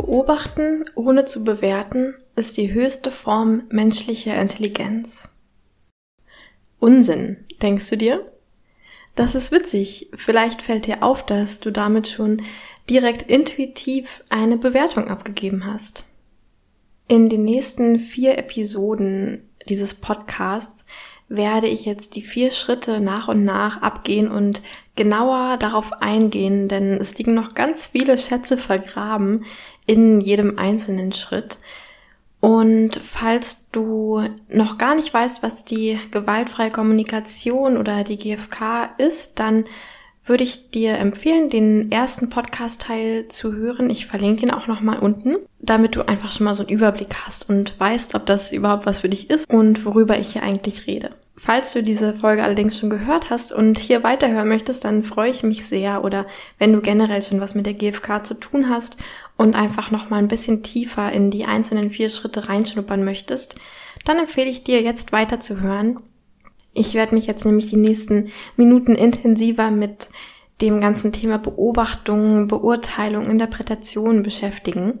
Beobachten ohne zu bewerten ist die höchste Form menschlicher Intelligenz. Unsinn, denkst du dir? Das ist witzig. Vielleicht fällt dir auf, dass du damit schon direkt intuitiv eine Bewertung abgegeben hast. In den nächsten vier Episoden dieses Podcasts werde ich jetzt die vier Schritte nach und nach abgehen und genauer darauf eingehen, denn es liegen noch ganz viele Schätze vergraben in jedem einzelnen Schritt. Und falls du noch gar nicht weißt, was die gewaltfreie Kommunikation oder die GFK ist, dann würde ich dir empfehlen, den ersten Podcast-Teil zu hören. Ich verlinke ihn auch nochmal unten, damit du einfach schon mal so einen Überblick hast und weißt, ob das überhaupt was für dich ist und worüber ich hier eigentlich rede. Falls du diese Folge allerdings schon gehört hast und hier weiterhören möchtest, dann freue ich mich sehr oder wenn du generell schon was mit der GFK zu tun hast und einfach noch mal ein bisschen tiefer in die einzelnen vier Schritte reinschnuppern möchtest, dann empfehle ich dir jetzt weiterzuhören. Ich werde mich jetzt nämlich die nächsten Minuten intensiver mit dem ganzen Thema Beobachtung, Beurteilung, Interpretation beschäftigen.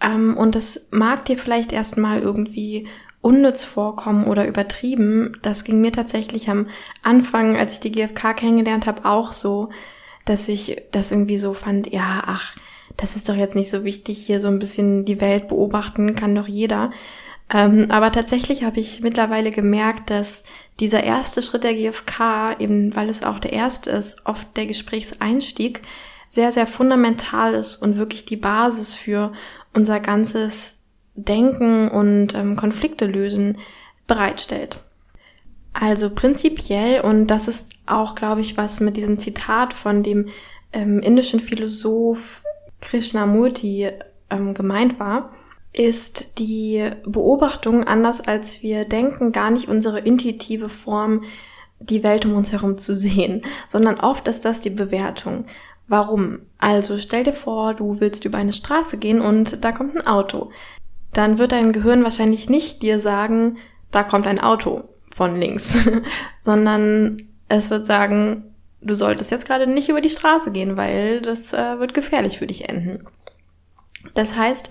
Ähm, und es mag dir vielleicht erstmal irgendwie unnütz vorkommen oder übertrieben. Das ging mir tatsächlich am Anfang, als ich die GfK kennengelernt habe, auch so, dass ich das irgendwie so fand, ja, ach, das ist doch jetzt nicht so wichtig, hier so ein bisschen die Welt beobachten kann doch jeder. Ähm, aber tatsächlich habe ich mittlerweile gemerkt, dass dieser erste Schritt der GfK, eben weil es auch der erste ist, oft der Gesprächseinstieg, sehr, sehr fundamental ist und wirklich die Basis für unser ganzes Denken und ähm, Konflikte lösen bereitstellt. Also prinzipiell, und das ist auch, glaube ich, was mit diesem Zitat von dem ähm, indischen Philosoph Krishnamurti ähm, gemeint war, ist die Beobachtung, anders als wir denken, gar nicht unsere intuitive Form, die Welt um uns herum zu sehen, sondern oft ist das die Bewertung. Warum? Also stell dir vor, du willst über eine Straße gehen und da kommt ein Auto dann wird dein Gehirn wahrscheinlich nicht dir sagen, da kommt ein Auto von links, sondern es wird sagen, du solltest jetzt gerade nicht über die Straße gehen, weil das äh, wird gefährlich für dich enden. Das heißt,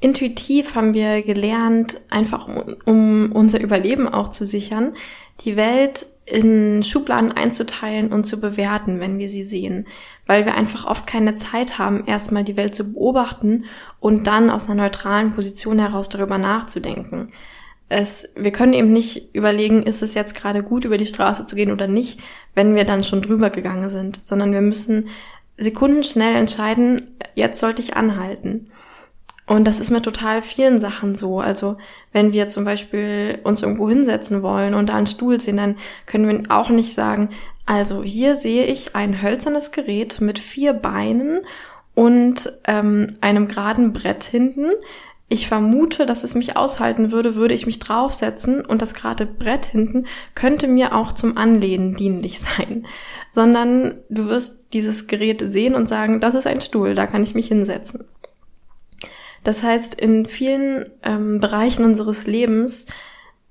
intuitiv haben wir gelernt, einfach um, um unser Überleben auch zu sichern, die Welt in Schubladen einzuteilen und zu bewerten, wenn wir sie sehen, weil wir einfach oft keine Zeit haben, erstmal die Welt zu beobachten und dann aus einer neutralen Position heraus darüber nachzudenken. Es, wir können eben nicht überlegen, ist es jetzt gerade gut, über die Straße zu gehen oder nicht, wenn wir dann schon drüber gegangen sind, sondern wir müssen sekundenschnell entscheiden, jetzt sollte ich anhalten. Und das ist mit total vielen Sachen so. Also wenn wir zum Beispiel uns irgendwo hinsetzen wollen und da einen Stuhl sehen, dann können wir auch nicht sagen, also hier sehe ich ein hölzernes Gerät mit vier Beinen und ähm, einem geraden Brett hinten. Ich vermute, dass es mich aushalten würde, würde ich mich draufsetzen und das gerade Brett hinten könnte mir auch zum Anlehnen dienlich sein. Sondern du wirst dieses Gerät sehen und sagen, das ist ein Stuhl, da kann ich mich hinsetzen. Das heißt, in vielen ähm, Bereichen unseres Lebens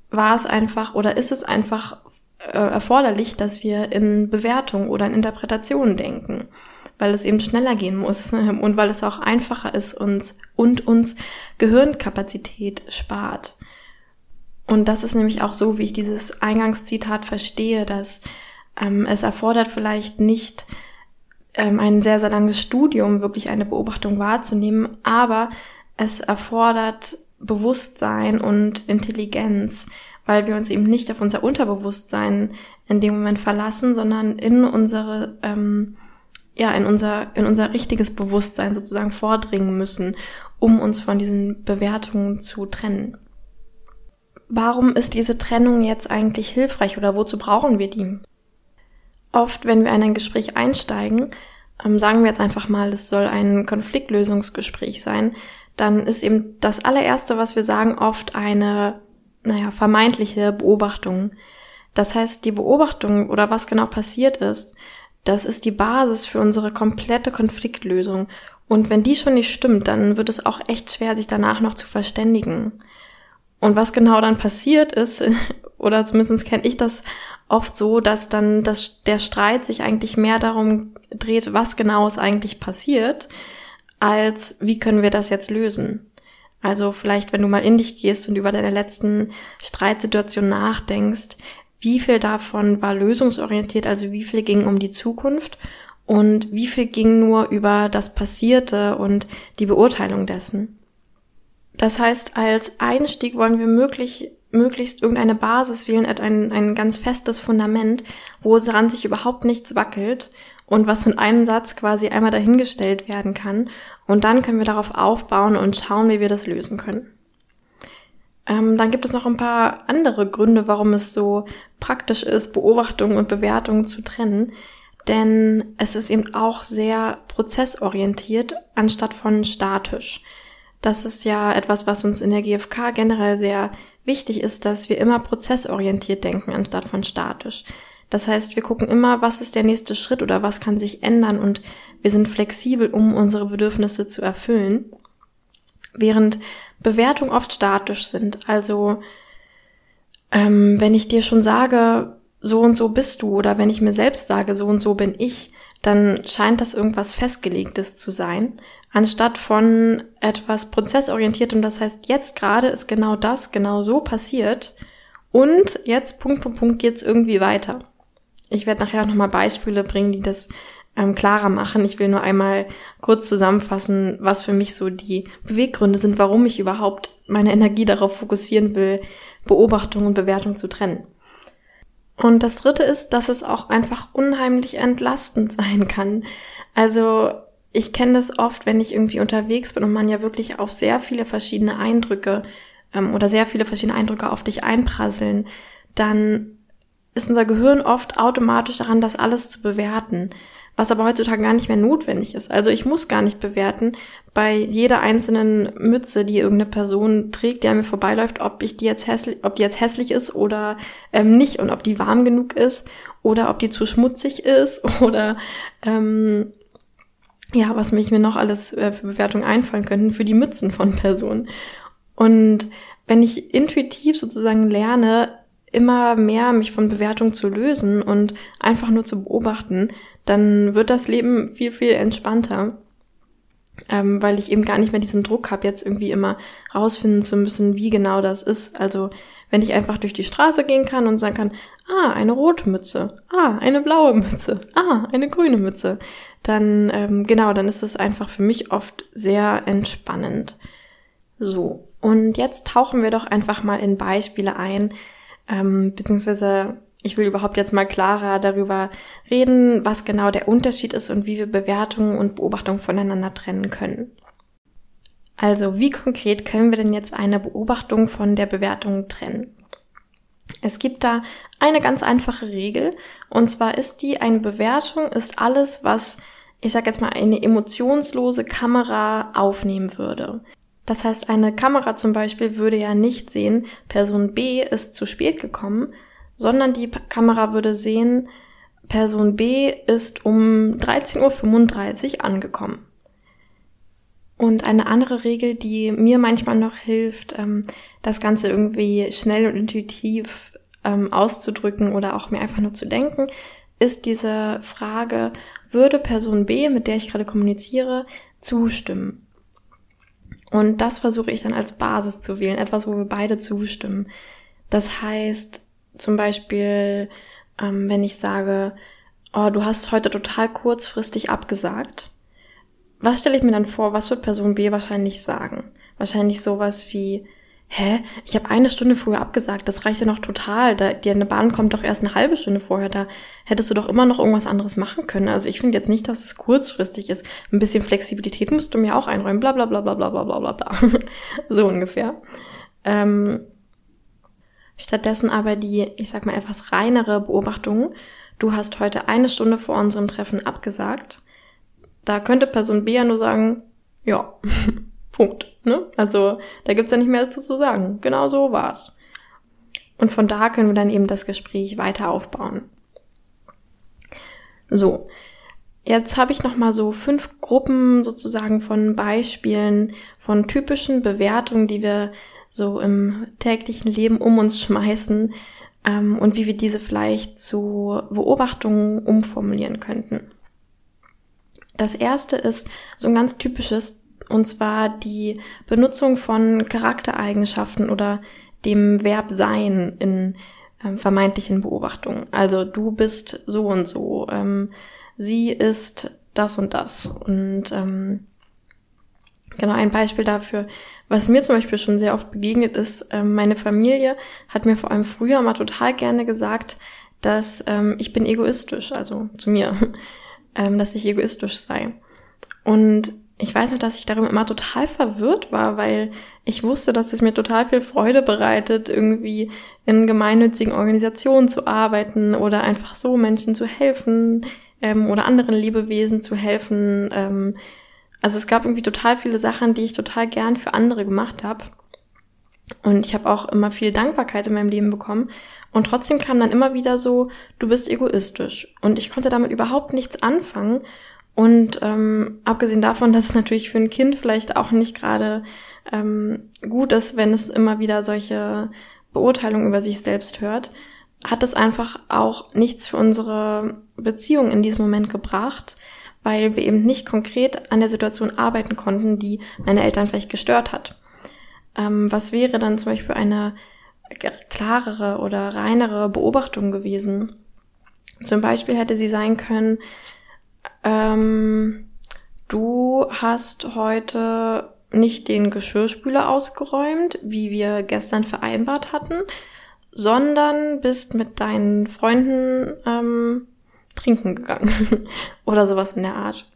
war es einfach oder ist es einfach äh, erforderlich, dass wir in Bewertung oder in Interpretationen denken, weil es eben schneller gehen muss und weil es auch einfacher ist uns und uns Gehirnkapazität spart. Und das ist nämlich auch so, wie ich dieses Eingangszitat verstehe, dass ähm, es erfordert vielleicht nicht ähm, ein sehr, sehr langes Studium, wirklich eine Beobachtung wahrzunehmen, aber es erfordert Bewusstsein und Intelligenz, weil wir uns eben nicht auf unser Unterbewusstsein in dem Moment verlassen, sondern in unsere, ähm, ja, in unser, in unser richtiges Bewusstsein sozusagen vordringen müssen, um uns von diesen Bewertungen zu trennen. Warum ist diese Trennung jetzt eigentlich hilfreich oder wozu brauchen wir die? Oft, wenn wir in ein Gespräch einsteigen, ähm, sagen wir jetzt einfach mal, es soll ein Konfliktlösungsgespräch sein, dann ist eben das allererste, was wir sagen, oft eine naja, vermeintliche Beobachtungen. Das heißt, die Beobachtung oder was genau passiert ist, das ist die Basis für unsere komplette Konfliktlösung. Und wenn die schon nicht stimmt, dann wird es auch echt schwer, sich danach noch zu verständigen. Und was genau dann passiert ist, oder zumindest kenne ich das oft so, dass dann das, der Streit sich eigentlich mehr darum dreht, was genau ist eigentlich passiert, als wie können wir das jetzt lösen. Also vielleicht, wenn du mal in dich gehst und über deine letzten Streitsituation nachdenkst, wie viel davon war lösungsorientiert, also wie viel ging um die Zukunft und wie viel ging nur über das Passierte und die Beurteilung dessen. Das heißt, als Einstieg wollen wir möglich, möglichst irgendeine Basis wählen, ein, ein ganz festes Fundament, wo es sich überhaupt nichts wackelt und was in einem Satz quasi einmal dahingestellt werden kann. Und dann können wir darauf aufbauen und schauen, wie wir das lösen können. Ähm, dann gibt es noch ein paar andere Gründe, warum es so praktisch ist, Beobachtungen und Bewertungen zu trennen. Denn es ist eben auch sehr prozessorientiert anstatt von statisch. Das ist ja etwas, was uns in der GfK generell sehr wichtig ist, dass wir immer prozessorientiert denken anstatt von statisch. Das heißt, wir gucken immer, was ist der nächste Schritt oder was kann sich ändern und wir sind flexibel, um unsere Bedürfnisse zu erfüllen. Während Bewertungen oft statisch sind. Also ähm, wenn ich dir schon sage, so und so bist du oder wenn ich mir selbst sage, so und so bin ich, dann scheint das irgendwas Festgelegtes zu sein, anstatt von etwas prozessorientiertem. Das heißt, jetzt gerade ist genau das genau so passiert und jetzt Punkt Punkt Punkt geht's irgendwie weiter. Ich werde nachher nochmal Beispiele bringen, die das ähm, klarer machen. Ich will nur einmal kurz zusammenfassen, was für mich so die Beweggründe sind, warum ich überhaupt meine Energie darauf fokussieren will, Beobachtung und Bewertung zu trennen. Und das dritte ist, dass es auch einfach unheimlich entlastend sein kann. Also ich kenne das oft, wenn ich irgendwie unterwegs bin und man ja wirklich auf sehr viele verschiedene Eindrücke ähm, oder sehr viele verschiedene Eindrücke auf dich einprasseln, dann ist unser Gehirn oft automatisch daran, das alles zu bewerten was aber heutzutage gar nicht mehr notwendig ist. Also ich muss gar nicht bewerten bei jeder einzelnen Mütze, die irgendeine Person trägt, die an mir vorbeiläuft, ob ich die jetzt hässlich, ob die jetzt hässlich ist oder ähm, nicht und ob die warm genug ist oder ob die zu schmutzig ist oder ähm, ja, was mich mir noch alles äh, für Bewertungen einfallen könnten für die Mützen von Personen. Und wenn ich intuitiv sozusagen lerne, immer mehr mich von Bewertungen zu lösen und einfach nur zu beobachten, dann wird das Leben viel, viel entspannter. Ähm, weil ich eben gar nicht mehr diesen Druck habe, jetzt irgendwie immer rausfinden zu müssen, wie genau das ist. Also wenn ich einfach durch die Straße gehen kann und sagen kann, ah, eine rote Mütze, ah, eine blaue Mütze, ah, eine grüne Mütze, dann ähm, genau, dann ist es einfach für mich oft sehr entspannend. So, und jetzt tauchen wir doch einfach mal in Beispiele ein, ähm, beziehungsweise ich will überhaupt jetzt mal klarer darüber reden, was genau der Unterschied ist und wie wir Bewertungen und Beobachtungen voneinander trennen können. Also, wie konkret können wir denn jetzt eine Beobachtung von der Bewertung trennen? Es gibt da eine ganz einfache Regel, und zwar ist die, eine Bewertung ist alles, was, ich sag jetzt mal, eine emotionslose Kamera aufnehmen würde. Das heißt, eine Kamera zum Beispiel würde ja nicht sehen, Person B ist zu spät gekommen, sondern die Kamera würde sehen, Person B ist um 13.35 Uhr angekommen. Und eine andere Regel, die mir manchmal noch hilft, ähm, das Ganze irgendwie schnell und intuitiv ähm, auszudrücken oder auch mir einfach nur zu denken, ist diese Frage, würde Person B, mit der ich gerade kommuniziere, zustimmen? Und das versuche ich dann als Basis zu wählen, etwas, wo wir beide zustimmen. Das heißt, zum Beispiel, ähm, wenn ich sage, oh, du hast heute total kurzfristig abgesagt. Was stelle ich mir dann vor, was wird Person B wahrscheinlich sagen? Wahrscheinlich sowas wie, hä, ich habe eine Stunde früher abgesagt, das reicht ja noch total. Da, die eine Bahn kommt doch erst eine halbe Stunde vorher, da hättest du doch immer noch irgendwas anderes machen können. Also ich finde jetzt nicht, dass es kurzfristig ist. Ein bisschen Flexibilität musst du mir auch einräumen, bla bla bla bla bla bla bla bla. so ungefähr. Ähm, Stattdessen aber die, ich sag mal, etwas reinere Beobachtung. Du hast heute eine Stunde vor unserem Treffen abgesagt. Da könnte Person B ja nur sagen, ja, Punkt. Ne? Also da gibt's ja nicht mehr dazu zu sagen. Genau so war's. Und von da können wir dann eben das Gespräch weiter aufbauen. So, jetzt habe ich noch mal so fünf Gruppen sozusagen von Beispielen von typischen Bewertungen, die wir so im täglichen Leben um uns schmeißen ähm, und wie wir diese vielleicht zu Beobachtungen umformulieren könnten. Das erste ist so ein ganz typisches, und zwar die Benutzung von Charaktereigenschaften oder dem Verb sein in ähm, vermeintlichen Beobachtungen. Also du bist so und so, ähm, sie ist das und das. Und ähm, genau ein Beispiel dafür, was mir zum Beispiel schon sehr oft begegnet ist, ähm, meine Familie hat mir vor allem früher mal total gerne gesagt, dass ähm, ich bin egoistisch, also zu mir, ähm, dass ich egoistisch sei. Und ich weiß noch, dass ich darüber immer total verwirrt war, weil ich wusste, dass es mir total viel Freude bereitet, irgendwie in gemeinnützigen Organisationen zu arbeiten oder einfach so Menschen zu helfen ähm, oder anderen Lebewesen zu helfen. Ähm, also es gab irgendwie total viele Sachen, die ich total gern für andere gemacht habe. Und ich habe auch immer viel Dankbarkeit in meinem Leben bekommen. Und trotzdem kam dann immer wieder so, du bist egoistisch. Und ich konnte damit überhaupt nichts anfangen. Und ähm, abgesehen davon, dass es natürlich für ein Kind vielleicht auch nicht gerade ähm, gut ist, wenn es immer wieder solche Beurteilungen über sich selbst hört, hat es einfach auch nichts für unsere Beziehung in diesem Moment gebracht, weil wir eben nicht konkret an der Situation arbeiten konnten, die meine Eltern vielleicht gestört hat. Ähm, was wäre dann zum Beispiel eine klarere oder reinere Beobachtung gewesen? Zum Beispiel hätte sie sein können, ähm, du hast heute nicht den Geschirrspüler ausgeräumt, wie wir gestern vereinbart hatten, sondern bist mit deinen Freunden ähm, trinken gegangen oder sowas in der Art.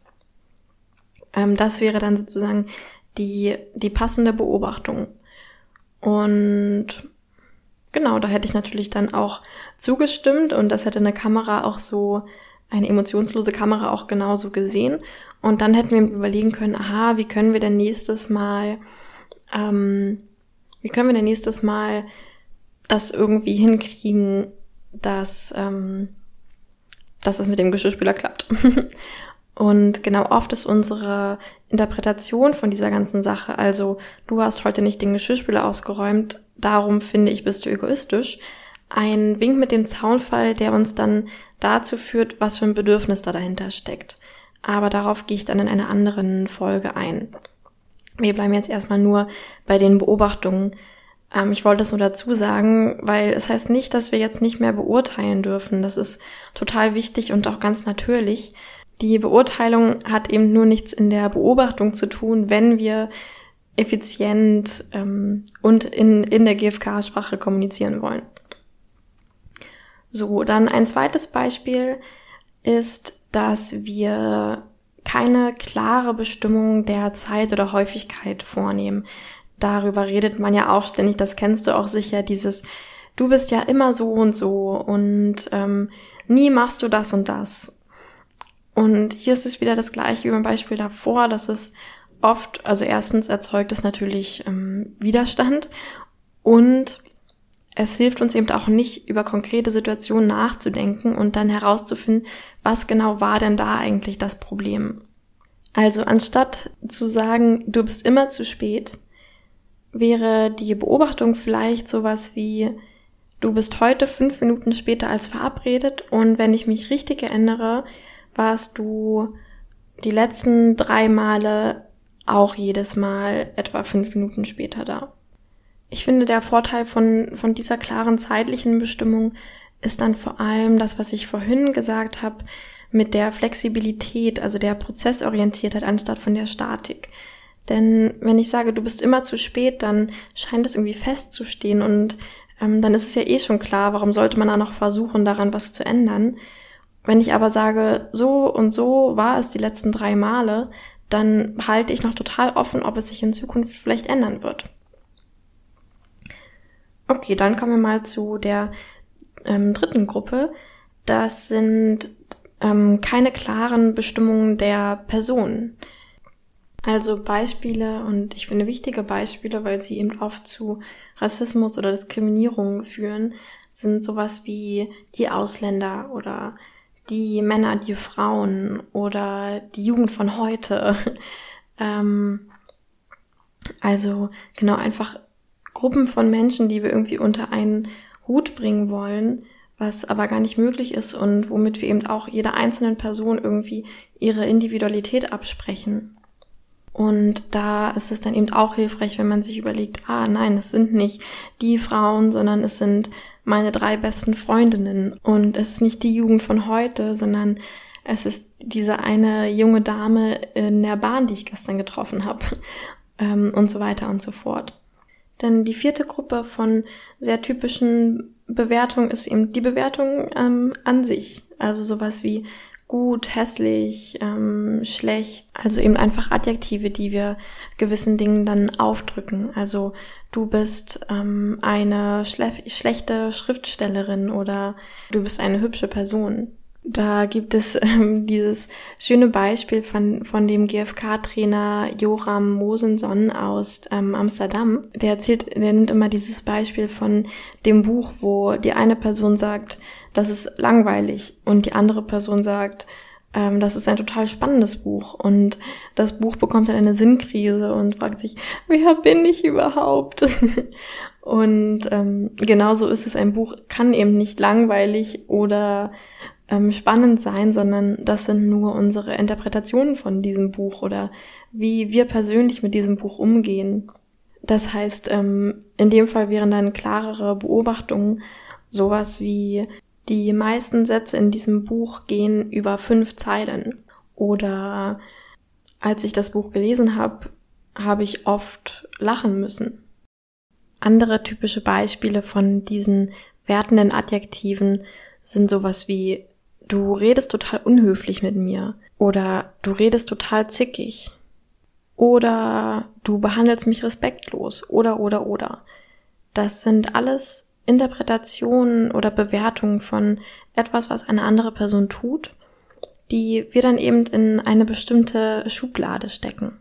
Ähm, das wäre dann sozusagen die, die passende Beobachtung. Und genau, da hätte ich natürlich dann auch zugestimmt und das hätte eine Kamera auch so eine emotionslose Kamera auch genauso gesehen. Und dann hätten wir überlegen können, aha, wie können wir denn nächstes Mal, ähm, wie können wir denn nächstes Mal das irgendwie hinkriegen, dass, ähm, dass es mit dem Geschirrspüler klappt. Und genau oft ist unsere Interpretation von dieser ganzen Sache, also du hast heute nicht den Geschirrspüler ausgeräumt, darum finde ich, bist du egoistisch, ein Wink mit dem Zaunfall, der uns dann dazu führt, was für ein Bedürfnis da dahinter steckt. Aber darauf gehe ich dann in einer anderen Folge ein. Wir bleiben jetzt erstmal nur bei den Beobachtungen. Ähm, ich wollte das nur dazu sagen, weil es heißt nicht, dass wir jetzt nicht mehr beurteilen dürfen. Das ist total wichtig und auch ganz natürlich. Die Beurteilung hat eben nur nichts in der Beobachtung zu tun, wenn wir effizient ähm, und in, in der GFK-Sprache kommunizieren wollen. So, dann ein zweites Beispiel ist, dass wir keine klare Bestimmung der Zeit oder Häufigkeit vornehmen. Darüber redet man ja auch ständig, das kennst du auch sicher, dieses du bist ja immer so und so und ähm, nie machst du das und das. Und hier ist es wieder das gleiche wie beim Beispiel davor, dass es oft, also erstens erzeugt es natürlich ähm, Widerstand und es hilft uns eben auch nicht, über konkrete Situationen nachzudenken und dann herauszufinden, was genau war denn da eigentlich das Problem. Also anstatt zu sagen, du bist immer zu spät, wäre die Beobachtung vielleicht sowas wie, du bist heute fünf Minuten später als verabredet und wenn ich mich richtig erinnere, warst du die letzten drei Male auch jedes Mal etwa fünf Minuten später da. Ich finde, der Vorteil von, von dieser klaren zeitlichen Bestimmung ist dann vor allem das, was ich vorhin gesagt habe, mit der Flexibilität, also der Prozessorientiertheit anstatt von der Statik. Denn wenn ich sage, du bist immer zu spät, dann scheint es irgendwie festzustehen und ähm, dann ist es ja eh schon klar, warum sollte man da noch versuchen, daran was zu ändern. Wenn ich aber sage, so und so war es die letzten drei Male, dann halte ich noch total offen, ob es sich in Zukunft vielleicht ändern wird. Okay, dann kommen wir mal zu der ähm, dritten Gruppe. Das sind ähm, keine klaren Bestimmungen der Person. Also Beispiele und ich finde wichtige Beispiele, weil sie eben oft zu Rassismus oder Diskriminierung führen, sind sowas wie die Ausländer oder die Männer, die Frauen oder die Jugend von heute. ähm, also genau einfach Gruppen von Menschen, die wir irgendwie unter einen Hut bringen wollen, was aber gar nicht möglich ist und womit wir eben auch jeder einzelnen Person irgendwie ihre Individualität absprechen. Und da ist es dann eben auch hilfreich, wenn man sich überlegt, ah nein, es sind nicht die Frauen, sondern es sind meine drei besten Freundinnen. Und es ist nicht die Jugend von heute, sondern es ist diese eine junge Dame in der Bahn, die ich gestern getroffen habe. Ähm, und so weiter und so fort. Denn die vierte Gruppe von sehr typischen Bewertungen ist eben die Bewertung ähm, an sich. Also sowas wie gut, hässlich, ähm, schlecht. Also eben einfach Adjektive, die wir gewissen Dingen dann aufdrücken. Also du bist ähm, eine schle schlechte Schriftstellerin oder du bist eine hübsche Person. Da gibt es ähm, dieses schöne Beispiel von, von dem GfK-Trainer Joram Mosenson aus ähm, Amsterdam. Der erzählt, der nimmt immer dieses Beispiel von dem Buch, wo die eine Person sagt, das ist langweilig und die andere Person sagt, ähm, das ist ein total spannendes Buch und das Buch bekommt dann eine Sinnkrise und fragt sich, wer bin ich überhaupt? und ähm, genauso ist es, ein Buch kann eben nicht langweilig oder ähm, spannend sein, sondern das sind nur unsere Interpretationen von diesem Buch oder wie wir persönlich mit diesem Buch umgehen. Das heißt, ähm, in dem Fall wären dann klarere Beobachtungen sowas wie die meisten Sätze in diesem Buch gehen über fünf Zeilen. Oder als ich das Buch gelesen habe, habe ich oft lachen müssen. Andere typische Beispiele von diesen wertenden Adjektiven sind sowas wie du redest total unhöflich mit mir oder du redest total zickig oder du behandelst mich respektlos oder oder oder. Das sind alles Interpretationen oder Bewertungen von etwas, was eine andere Person tut, die wir dann eben in eine bestimmte Schublade stecken.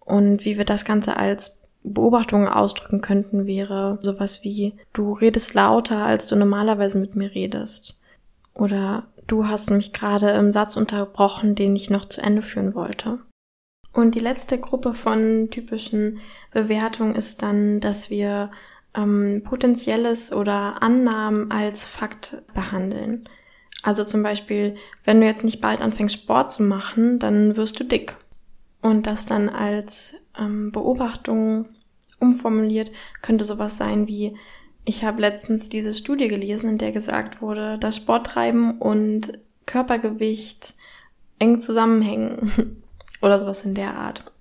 Und wie wir das Ganze als Beobachtungen ausdrücken könnten, wäre sowas wie, du redest lauter, als du normalerweise mit mir redest. Oder du hast mich gerade im Satz unterbrochen, den ich noch zu Ende führen wollte. Und die letzte Gruppe von typischen Bewertungen ist dann, dass wir ähm, Potenzielles oder Annahmen als Fakt behandeln. Also zum Beispiel, wenn du jetzt nicht bald anfängst Sport zu machen, dann wirst du dick. Und das dann als ähm, Beobachtung umformuliert könnte sowas sein wie, ich habe letztens diese Studie gelesen, in der gesagt wurde, dass Sporttreiben und Körpergewicht eng zusammenhängen oder sowas in der Art.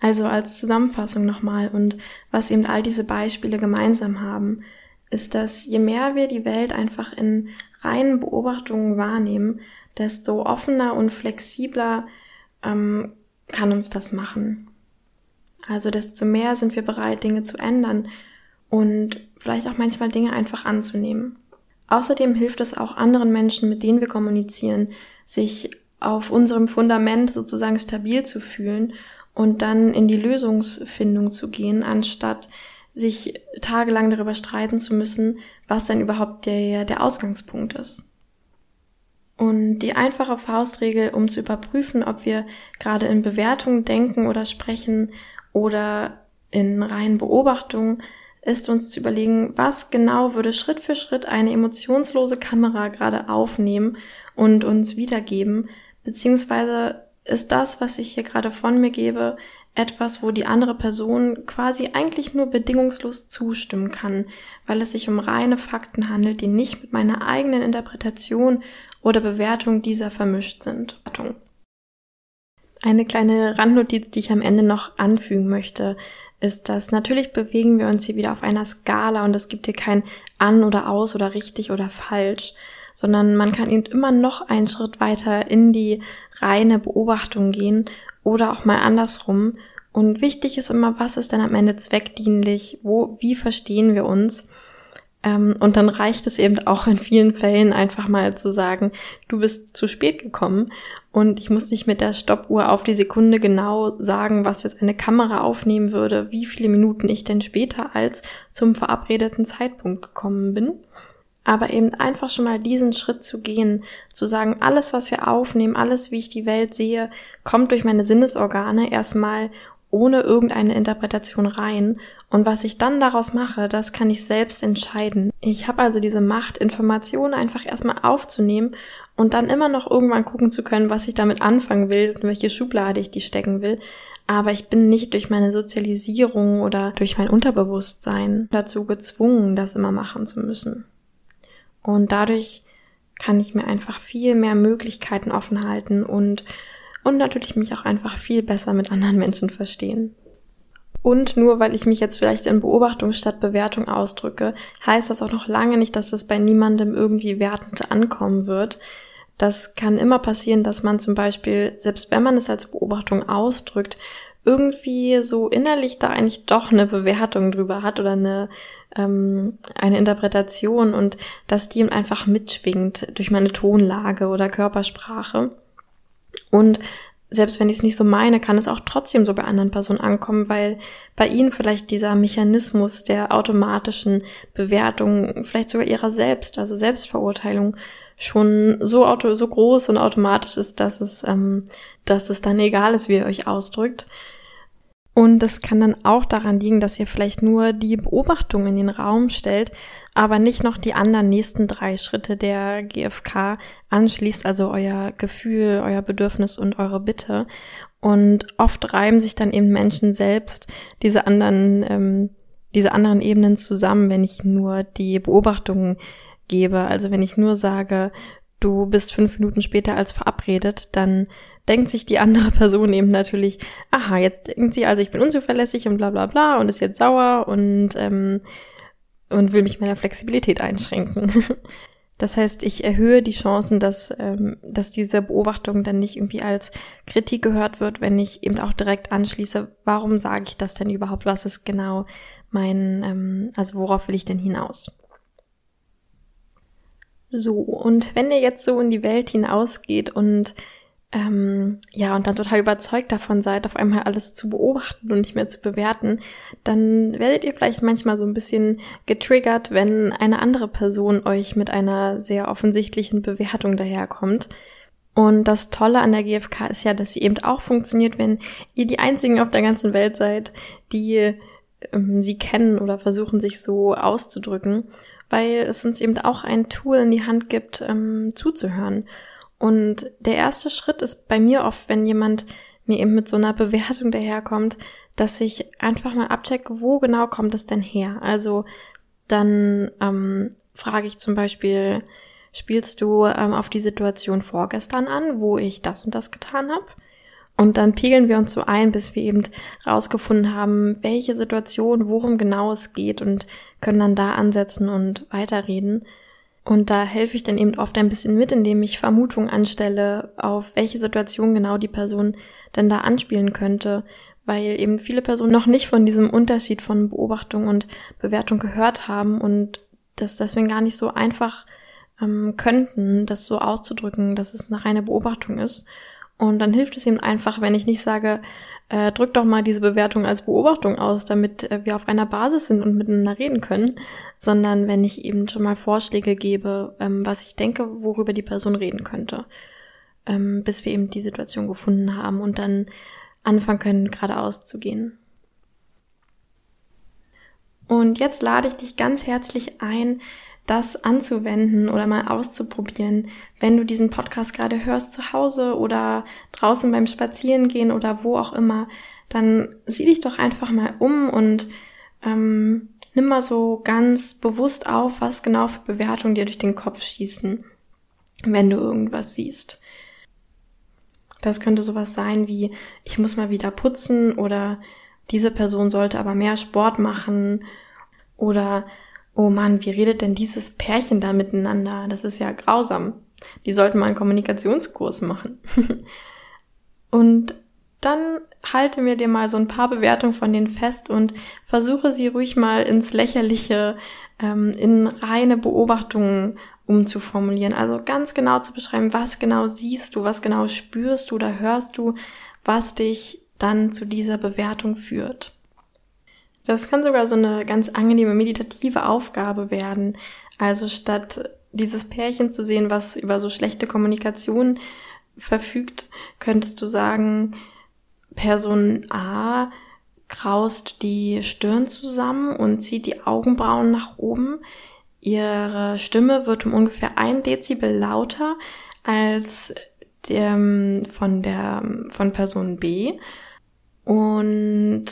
Also als Zusammenfassung nochmal und was eben all diese Beispiele gemeinsam haben, ist, dass je mehr wir die Welt einfach in reinen Beobachtungen wahrnehmen, desto offener und flexibler ähm, kann uns das machen. Also desto mehr sind wir bereit, Dinge zu ändern und vielleicht auch manchmal Dinge einfach anzunehmen. Außerdem hilft es auch anderen Menschen, mit denen wir kommunizieren, sich auf unserem Fundament sozusagen stabil zu fühlen und dann in die Lösungsfindung zu gehen, anstatt sich tagelang darüber streiten zu müssen, was denn überhaupt der, der Ausgangspunkt ist. Und die einfache Faustregel, um zu überprüfen, ob wir gerade in Bewertungen denken oder sprechen oder in reinen Beobachtungen, ist uns zu überlegen, was genau würde Schritt für Schritt eine emotionslose Kamera gerade aufnehmen und uns wiedergeben, beziehungsweise ist das, was ich hier gerade von mir gebe, etwas, wo die andere Person quasi eigentlich nur bedingungslos zustimmen kann, weil es sich um reine Fakten handelt, die nicht mit meiner eigenen Interpretation oder Bewertung dieser vermischt sind. Eine kleine Randnotiz, die ich am Ende noch anfügen möchte, ist, dass natürlich bewegen wir uns hier wieder auf einer Skala und es gibt hier kein an oder aus oder richtig oder falsch, sondern man kann eben immer noch einen Schritt weiter in die reine Beobachtung gehen oder auch mal andersrum. Und wichtig ist immer, was ist denn am Ende zweckdienlich, wo, wie verstehen wir uns? Ähm, und dann reicht es eben auch in vielen Fällen einfach mal zu sagen, du bist zu spät gekommen und ich muss nicht mit der Stoppuhr auf die Sekunde genau sagen, was jetzt eine Kamera aufnehmen würde, wie viele Minuten ich denn später als zum verabredeten Zeitpunkt gekommen bin. Aber eben einfach schon mal diesen Schritt zu gehen, zu sagen, alles, was wir aufnehmen, alles, wie ich die Welt sehe, kommt durch meine Sinnesorgane erstmal ohne irgendeine Interpretation rein. Und was ich dann daraus mache, das kann ich selbst entscheiden. Ich habe also diese Macht, Informationen einfach erstmal aufzunehmen und dann immer noch irgendwann gucken zu können, was ich damit anfangen will und welche Schublade ich die stecken will. Aber ich bin nicht durch meine Sozialisierung oder durch mein Unterbewusstsein dazu gezwungen, das immer machen zu müssen. Und dadurch kann ich mir einfach viel mehr Möglichkeiten offen halten und und natürlich mich auch einfach viel besser mit anderen Menschen verstehen. Und nur weil ich mich jetzt vielleicht in Beobachtung statt Bewertung ausdrücke, heißt das auch noch lange nicht, dass es bei niemandem irgendwie wertend ankommen wird. Das kann immer passieren, dass man zum Beispiel, selbst wenn man es als Beobachtung ausdrückt, irgendwie so innerlich da eigentlich doch eine Bewertung drüber hat oder eine, ähm, eine Interpretation und dass die einfach mitschwingt durch meine Tonlage oder Körpersprache. Und selbst wenn ich es nicht so meine, kann es auch trotzdem so bei anderen Personen ankommen, weil bei ihnen vielleicht dieser Mechanismus der automatischen Bewertung, vielleicht sogar ihrer selbst, also Selbstverurteilung, schon so auto, so groß und automatisch ist, dass es, ähm, dass es dann egal ist, wie ihr euch ausdrückt. Und das kann dann auch daran liegen, dass ihr vielleicht nur die Beobachtung in den Raum stellt, aber nicht noch die anderen nächsten drei Schritte der GFK anschließt, also euer Gefühl, euer Bedürfnis und eure Bitte. Und oft reiben sich dann eben Menschen selbst diese anderen, ähm, diese anderen Ebenen zusammen, wenn ich nur die Beobachtungen gebe. Also wenn ich nur sage, du bist fünf Minuten später als verabredet, dann denkt sich die andere Person eben natürlich, aha, jetzt denkt sie also, ich bin unzuverlässig und bla bla bla und ist jetzt sauer und, ähm, und will mich meiner Flexibilität einschränken. Das heißt, ich erhöhe die Chancen, dass, ähm, dass diese Beobachtung dann nicht irgendwie als Kritik gehört wird, wenn ich eben auch direkt anschließe, warum sage ich das denn überhaupt? Was ist genau mein, ähm, also worauf will ich denn hinaus? So, und wenn ihr jetzt so in die Welt hinausgeht und ähm, ja, und dann total überzeugt davon seid, auf einmal alles zu beobachten und nicht mehr zu bewerten, dann werdet ihr vielleicht manchmal so ein bisschen getriggert, wenn eine andere Person euch mit einer sehr offensichtlichen Bewertung daherkommt. Und das Tolle an der GfK ist ja, dass sie eben auch funktioniert, wenn ihr die einzigen auf der ganzen Welt seid, die ähm, sie kennen oder versuchen, sich so auszudrücken, weil es uns eben auch ein Tool in die Hand gibt, ähm, zuzuhören. Und der erste Schritt ist bei mir oft, wenn jemand mir eben mit so einer Bewertung daherkommt, dass ich einfach mal abchecke, wo genau kommt es denn her? Also dann ähm, frage ich zum Beispiel, spielst du ähm, auf die Situation vorgestern an, wo ich das und das getan habe? Und dann pegeln wir uns so ein, bis wir eben rausgefunden haben, welche Situation, worum genau es geht und können dann da ansetzen und weiterreden. Und da helfe ich dann eben oft ein bisschen mit, indem ich Vermutungen anstelle, auf welche Situation genau die Person denn da anspielen könnte, weil eben viele Personen noch nicht von diesem Unterschied von Beobachtung und Bewertung gehört haben und das deswegen gar nicht so einfach ähm, könnten, das so auszudrücken, dass es nach einer Beobachtung ist. Und dann hilft es eben einfach, wenn ich nicht sage, äh, drück doch mal diese Bewertung als Beobachtung aus, damit äh, wir auf einer Basis sind und miteinander reden können, sondern wenn ich eben schon mal Vorschläge gebe, ähm, was ich denke, worüber die Person reden könnte, ähm, bis wir eben die Situation gefunden haben und dann anfangen können, geradeaus zu gehen. Und jetzt lade ich dich ganz herzlich ein, das anzuwenden oder mal auszuprobieren, wenn du diesen Podcast gerade hörst zu Hause oder draußen beim Spazierengehen oder wo auch immer, dann sieh dich doch einfach mal um und ähm, nimm mal so ganz bewusst auf, was genau für Bewertungen dir durch den Kopf schießen, wenn du irgendwas siehst. Das könnte sowas sein wie, ich muss mal wieder putzen oder diese Person sollte aber mehr Sport machen oder oh Mann, wie redet denn dieses Pärchen da miteinander? Das ist ja grausam. Die sollten mal einen Kommunikationskurs machen. und dann halte mir dir mal so ein paar Bewertungen von denen fest und versuche sie ruhig mal ins Lächerliche, ähm, in reine Beobachtungen umzuformulieren. Also ganz genau zu beschreiben, was genau siehst du, was genau spürst du oder hörst du, was dich dann zu dieser Bewertung führt. Das kann sogar so eine ganz angenehme meditative Aufgabe werden. Also statt dieses Pärchen zu sehen, was über so schlechte Kommunikation verfügt, könntest du sagen, Person A kraust die Stirn zusammen und zieht die Augenbrauen nach oben. Ihre Stimme wird um ungefähr ein Dezibel lauter als dem von der von Person B und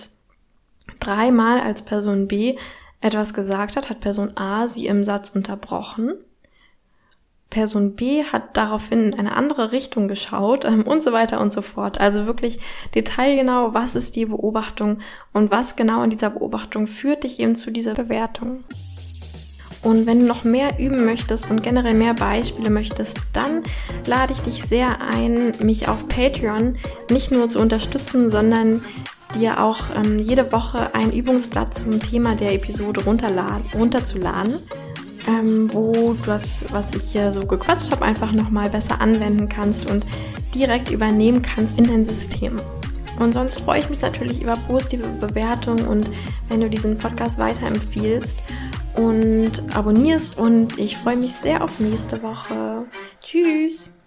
dreimal als Person B etwas gesagt hat, hat Person A sie im Satz unterbrochen Person B hat daraufhin in eine andere Richtung geschaut ähm, und so weiter und so fort. Also wirklich detailgenau, was ist die Beobachtung und was genau in dieser Beobachtung führt dich eben zu dieser Bewertung. Und wenn du noch mehr üben möchtest und generell mehr Beispiele möchtest, dann lade ich dich sehr ein, mich auf Patreon nicht nur zu unterstützen, sondern dir auch ähm, jede Woche ein Übungsblatt zum Thema der Episode runterzuladen ähm, wo du das, was ich hier so gequatscht habe, einfach nochmal besser anwenden kannst und direkt übernehmen kannst in dein System. Und sonst freue ich mich natürlich über positive Bewertungen und wenn du diesen Podcast weiterempfiehlst und abonnierst und ich freue mich sehr auf nächste Woche. Tschüss!